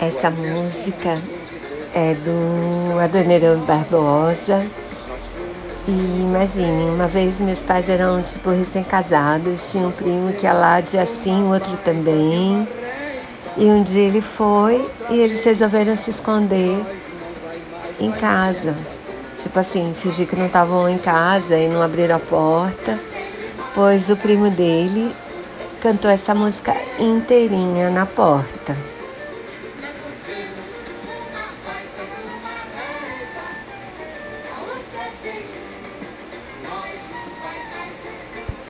Essa música é do Adoniran Barbosa. E imagine, uma vez meus pais eram tipo recém-casados, tinha um primo que ia lá de assim, o outro também. E um dia ele foi e eles resolveram se esconder em casa. Tipo assim, fingir que não estavam em casa e não abriram a porta, pois o primo dele cantou essa música inteirinha na porta.